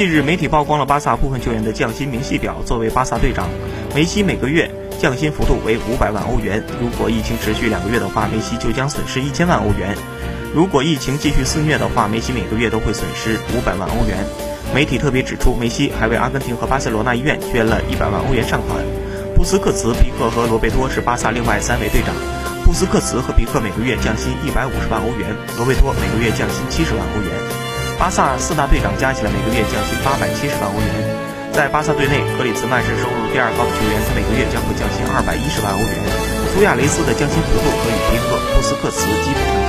近日，媒体曝光了巴萨部分球员的降薪明细表。作为巴萨队长，梅西每个月降薪幅度为五百万欧元。如果疫情持续两个月的话，梅西就将损失一千万欧元。如果疫情继续肆虐的话，梅西每个月都会损失五百万欧元。媒体特别指出，梅西还为阿根廷和巴塞罗那医院捐了一百万欧元善款。布斯克茨、皮克和罗贝托是巴萨另外三位队长。布斯克茨和皮克每个月降薪一百五十万欧元，罗贝托每个月降薪七十万欧元。巴萨四大队长加起来每个月降薪八百七十万欧元。在巴萨队内，格里兹曼是收入第二高的球员，他每个月将会降薪二百一十万欧元。苏亚雷斯的降薪幅度和与迪克、布斯克茨基本。